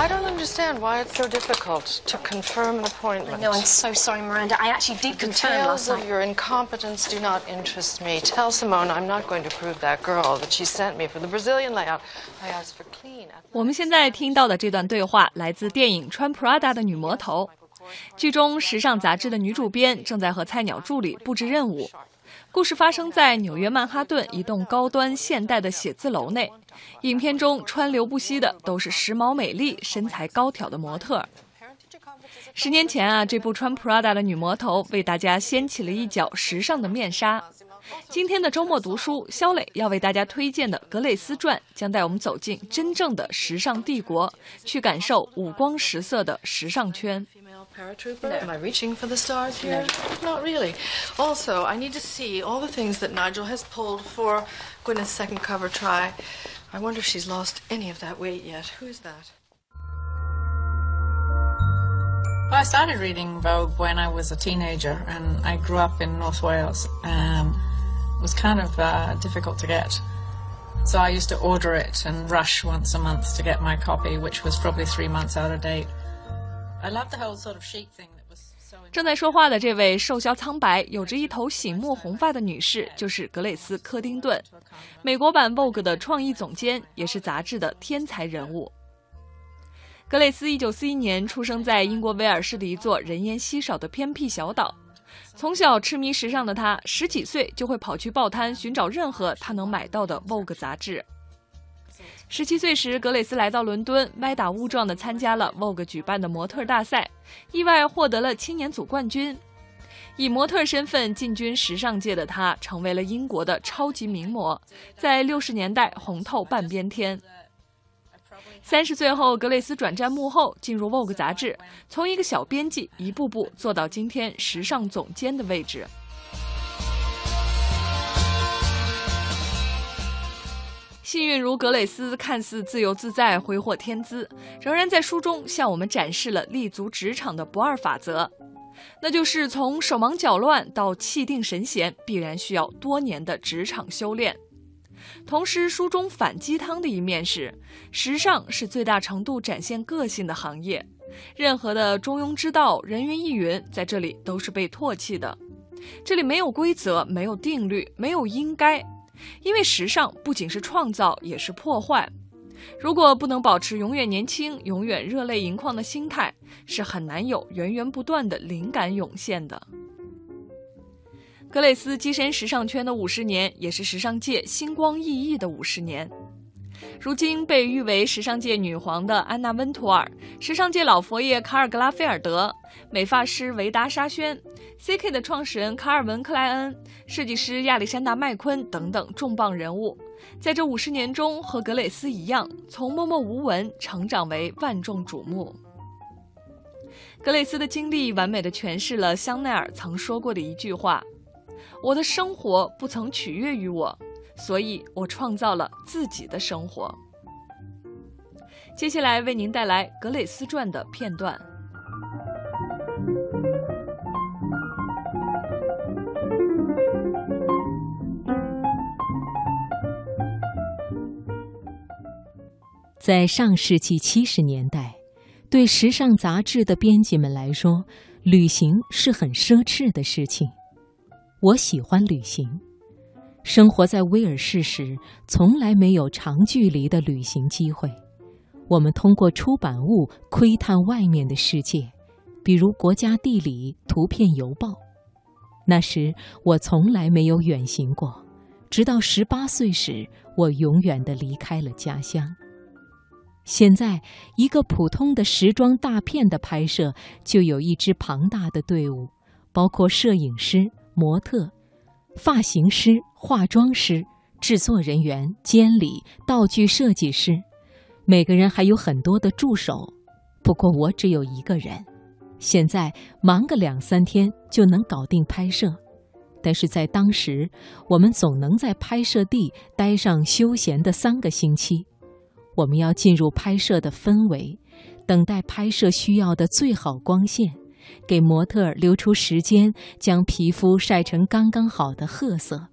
I don't understand why it's so difficult to confirm an appointment. No, I'm so sorry, Miranda. I actually did tales last of night. your incompetence do not interest me. Tell Simone I'm not going to prove that girl that she sent me for the Brazilian layout. I asked for clean. 我们现在听到的这段对话来自电影《穿 Prada 的女魔头》。剧中，时尚杂志的女主编正在和菜鸟助理布置任务。故事发生在纽约曼哈顿一栋高端现代的写字楼内。影片中川流不息的都是时髦美丽、身材高挑的模特。十年前啊，这部穿 Prada 的女魔头为大家掀起了一角时尚的面纱。今天的周末读书，肖磊要为大家推荐的《格蕾丝传》将带我们走进真正的时尚帝国，去感受五光十色的时尚圈。 Female paratrooper? Am I reaching for the stars here? Not really. Also, I need to see all the things that Nigel has pulled for Gwyneth's second cover try. I wonder if she's lost any of that weight yet. Who is that? Well, I started reading Vogue when I was a teenager, and I grew up in North Wales. Um, it was kind of uh, difficult to get. So I used to order it and rush once a month to get my copy, which was probably three months out of date. I love the whole sort of chic thing that was so. 正在说话的这位瘦削苍白、有着一头醒目红发的女士，就是格蕾丝·柯丁顿，美国版 Vogue 的创意总监，也是杂志的天才人物。格蕾丝一九四一年出生在英国威尔士的一座人烟稀少的偏僻小岛。从小痴迷时尚的她，十几岁就会跑去报摊寻找任何她能买到的 Vogue 杂志。十七岁时，格蕾丝来到伦敦，歪打误撞地参加了 Vogue 举办的模特大赛，意外获得了青年组冠军。以模特身份进军时尚界的她，成为了英国的超级名模，在六十年代红透半边天。三十岁后，格蕾丝转战幕后，进入 Vogue 杂志，从一个小编辑一步步做到今天时尚总监的位置。幸运如格蕾丝，看似自由自在、挥霍天资，仍然在书中向我们展示了立足职场的不二法则，那就是从手忙脚乱到气定神闲，必然需要多年的职场修炼。同时，书中反鸡汤的一面是，时尚是最大程度展现个性的行业，任何的中庸之道、人云亦云，在这里都是被唾弃的。这里没有规则，没有定律，没有应该。因为时尚不仅是创造，也是破坏。如果不能保持永远年轻、永远热泪盈眶的心态，是很难有源源不断的灵感涌现的。格蕾丝跻身时尚圈的五十年，也是时尚界星光熠熠的五十年。如今被誉为时尚界女皇的安娜温图尔，时尚界老佛爷卡尔格拉菲尔德，美发师维达沙宣，CK 的创始人卡尔文克莱恩，设计师亚历山大麦昆等等重磅人物，在这五十年中和格蕾丝一样，从默默无闻成长为万众瞩目。格蕾丝的经历完美的诠释了香奈儿曾说过的一句话：“我的生活不曾取悦于我。”所以我创造了自己的生活。接下来为您带来《格蕾丝传》的片段。在上世纪七十年代，对时尚杂志的编辑们来说，旅行是很奢侈的事情。我喜欢旅行。生活在威尔士时，从来没有长距离的旅行机会。我们通过出版物窥探外面的世界，比如《国家地理》《图片邮报》。那时我从来没有远行过，直到十八岁时，我永远的离开了家乡。现在，一个普通的时装大片的拍摄就有一支庞大的队伍，包括摄影师、模特。发型师、化妆师、制作人员、监理、道具设计师，每个人还有很多的助手。不过我只有一个人，现在忙个两三天就能搞定拍摄。但是在当时，我们总能在拍摄地待上休闲的三个星期。我们要进入拍摄的氛围，等待拍摄需要的最好光线。给模特留出时间，将皮肤晒成刚刚好的褐色。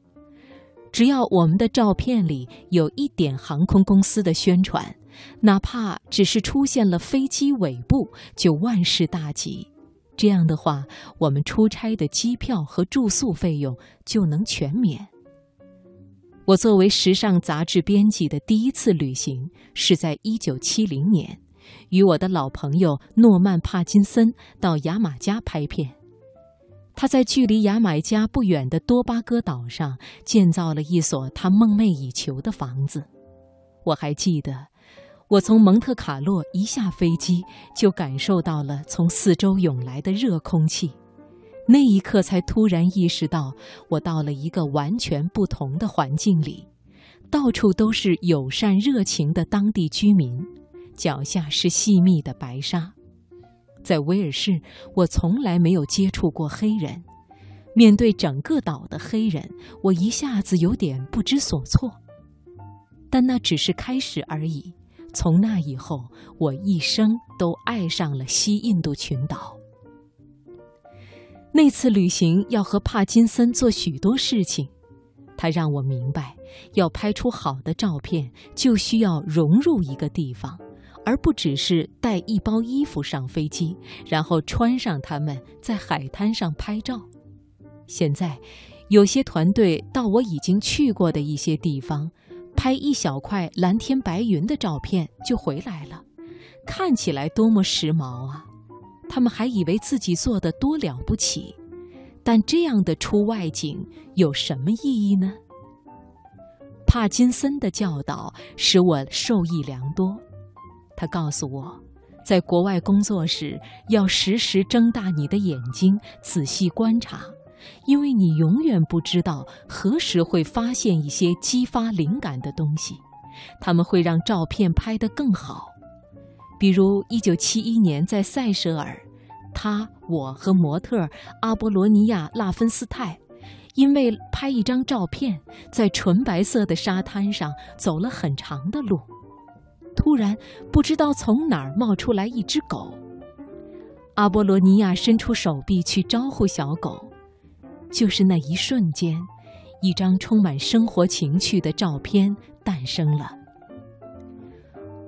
只要我们的照片里有一点航空公司的宣传，哪怕只是出现了飞机尾部，就万事大吉。这样的话，我们出差的机票和住宿费用就能全免。我作为时尚杂志编辑的第一次旅行是在1970年，与我的老朋友诺曼·帕金森到牙买加拍片。他在距离牙买加不远的多巴哥岛上建造了一所他梦寐以求的房子。我还记得。我从蒙特卡洛一下飞机，就感受到了从四周涌来的热空气，那一刻才突然意识到，我到了一个完全不同的环境里，到处都是友善热情的当地居民，脚下是细密的白沙。在威尔士，我从来没有接触过黑人，面对整个岛的黑人，我一下子有点不知所措，但那只是开始而已。从那以后，我一生都爱上了西印度群岛。那次旅行要和帕金森做许多事情，他让我明白，要拍出好的照片，就需要融入一个地方，而不只是带一包衣服上飞机，然后穿上它们在海滩上拍照。现在，有些团队到我已经去过的一些地方。拍一小块蓝天白云的照片就回来了，看起来多么时髦啊！他们还以为自己做的多了不起，但这样的出外景有什么意义呢？帕金森的教导使我受益良多。他告诉我，在国外工作时要时时睁大你的眼睛，仔细观察。因为你永远不知道何时会发现一些激发灵感的东西，他们会让照片拍得更好。比如1971年在塞舌尔，他、我和模特阿波罗尼亚·拉芬斯泰，因为拍一张照片，在纯白色的沙滩上走了很长的路。突然，不知道从哪儿冒出来一只狗，阿波罗尼亚伸出手臂去招呼小狗。就是那一瞬间，一张充满生活情趣的照片诞生了。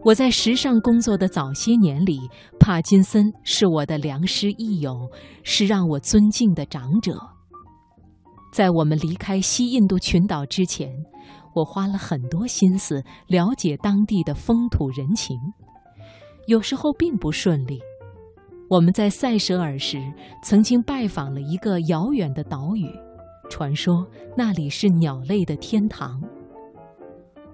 我在时尚工作的早些年里，帕金森是我的良师益友，是让我尊敬的长者。在我们离开西印度群岛之前，我花了很多心思了解当地的风土人情，有时候并不顺利。我们在塞舌尔时，曾经拜访了一个遥远的岛屿，传说那里是鸟类的天堂。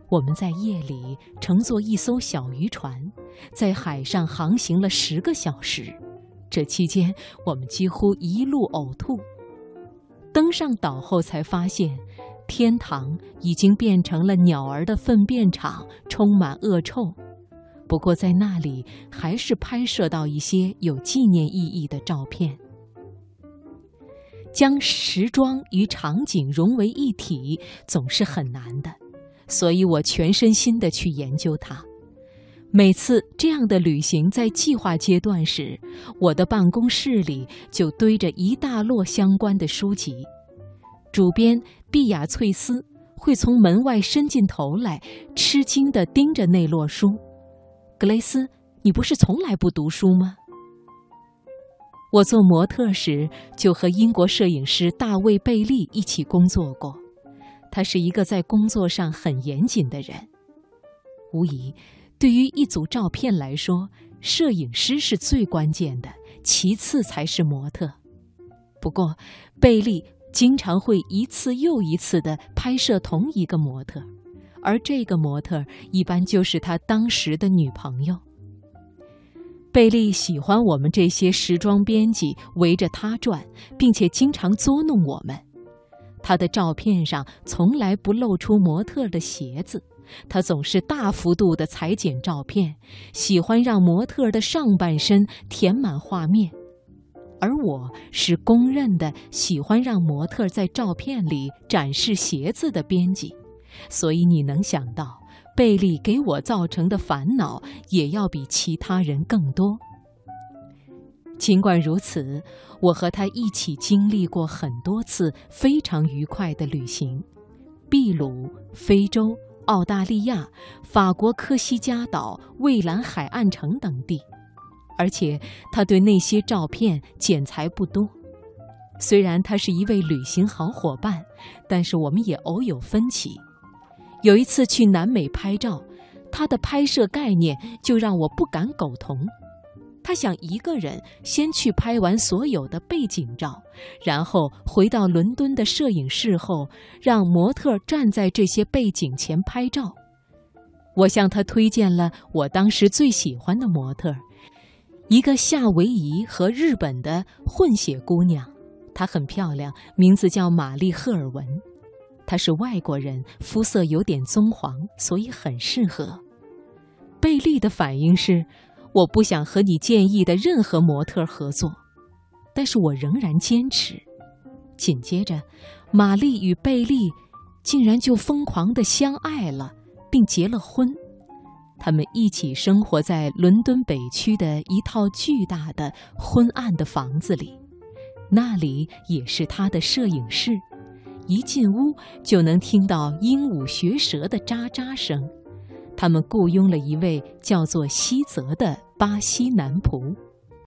我们在夜里乘坐一艘小渔船，在海上航行了十个小时，这期间我们几乎一路呕吐。登上岛后才发现，天堂已经变成了鸟儿的粪便场，充满恶臭。不过，在那里还是拍摄到一些有纪念意义的照片。将时装与场景融为一体总是很难的，所以我全身心的去研究它。每次这样的旅行在计划阶段时，我的办公室里就堆着一大摞相关的书籍。主编毕雅翠丝会从门外伸进头来，吃惊地盯着那摞书。格雷斯，你不是从来不读书吗？我做模特时就和英国摄影师大卫·贝利一起工作过。他是一个在工作上很严谨的人。无疑，对于一组照片来说，摄影师是最关键的，其次才是模特。不过，贝利经常会一次又一次地拍摄同一个模特。而这个模特一般就是他当时的女朋友。贝利喜欢我们这些时装编辑围着他转，并且经常捉弄我们。他的照片上从来不露出模特的鞋子，他总是大幅度的裁剪照片，喜欢让模特的上半身填满画面。而我是公认的喜欢让模特在照片里展示鞋子的编辑。所以你能想到，贝利给我造成的烦恼也要比其他人更多。尽管如此，我和他一起经历过很多次非常愉快的旅行：秘鲁、非洲、澳大利亚、法国科西嘉岛、蔚蓝海岸城等地，而且他对那些照片剪裁不多。虽然他是一位旅行好伙伴，但是我们也偶有分歧。有一次去南美拍照，他的拍摄概念就让我不敢苟同。他想一个人先去拍完所有的背景照，然后回到伦敦的摄影室后，让模特站在这些背景前拍照。我向他推荐了我当时最喜欢的模特，一个夏威夷和日本的混血姑娘，她很漂亮，名字叫玛丽·赫尔文。她是外国人，肤色有点棕黄，所以很适合。贝利的反应是。我不想和你建议的任何模特合作，但是我仍然坚持。紧接着，玛丽与贝利竟然就疯狂的相爱了，并结了婚。他们一起生活在伦敦北区的一套巨大的昏暗的房子里，那里也是他的摄影室。一进屋就能听到鹦鹉学舌的喳喳声。他们雇佣了一位叫做西泽的巴西男仆。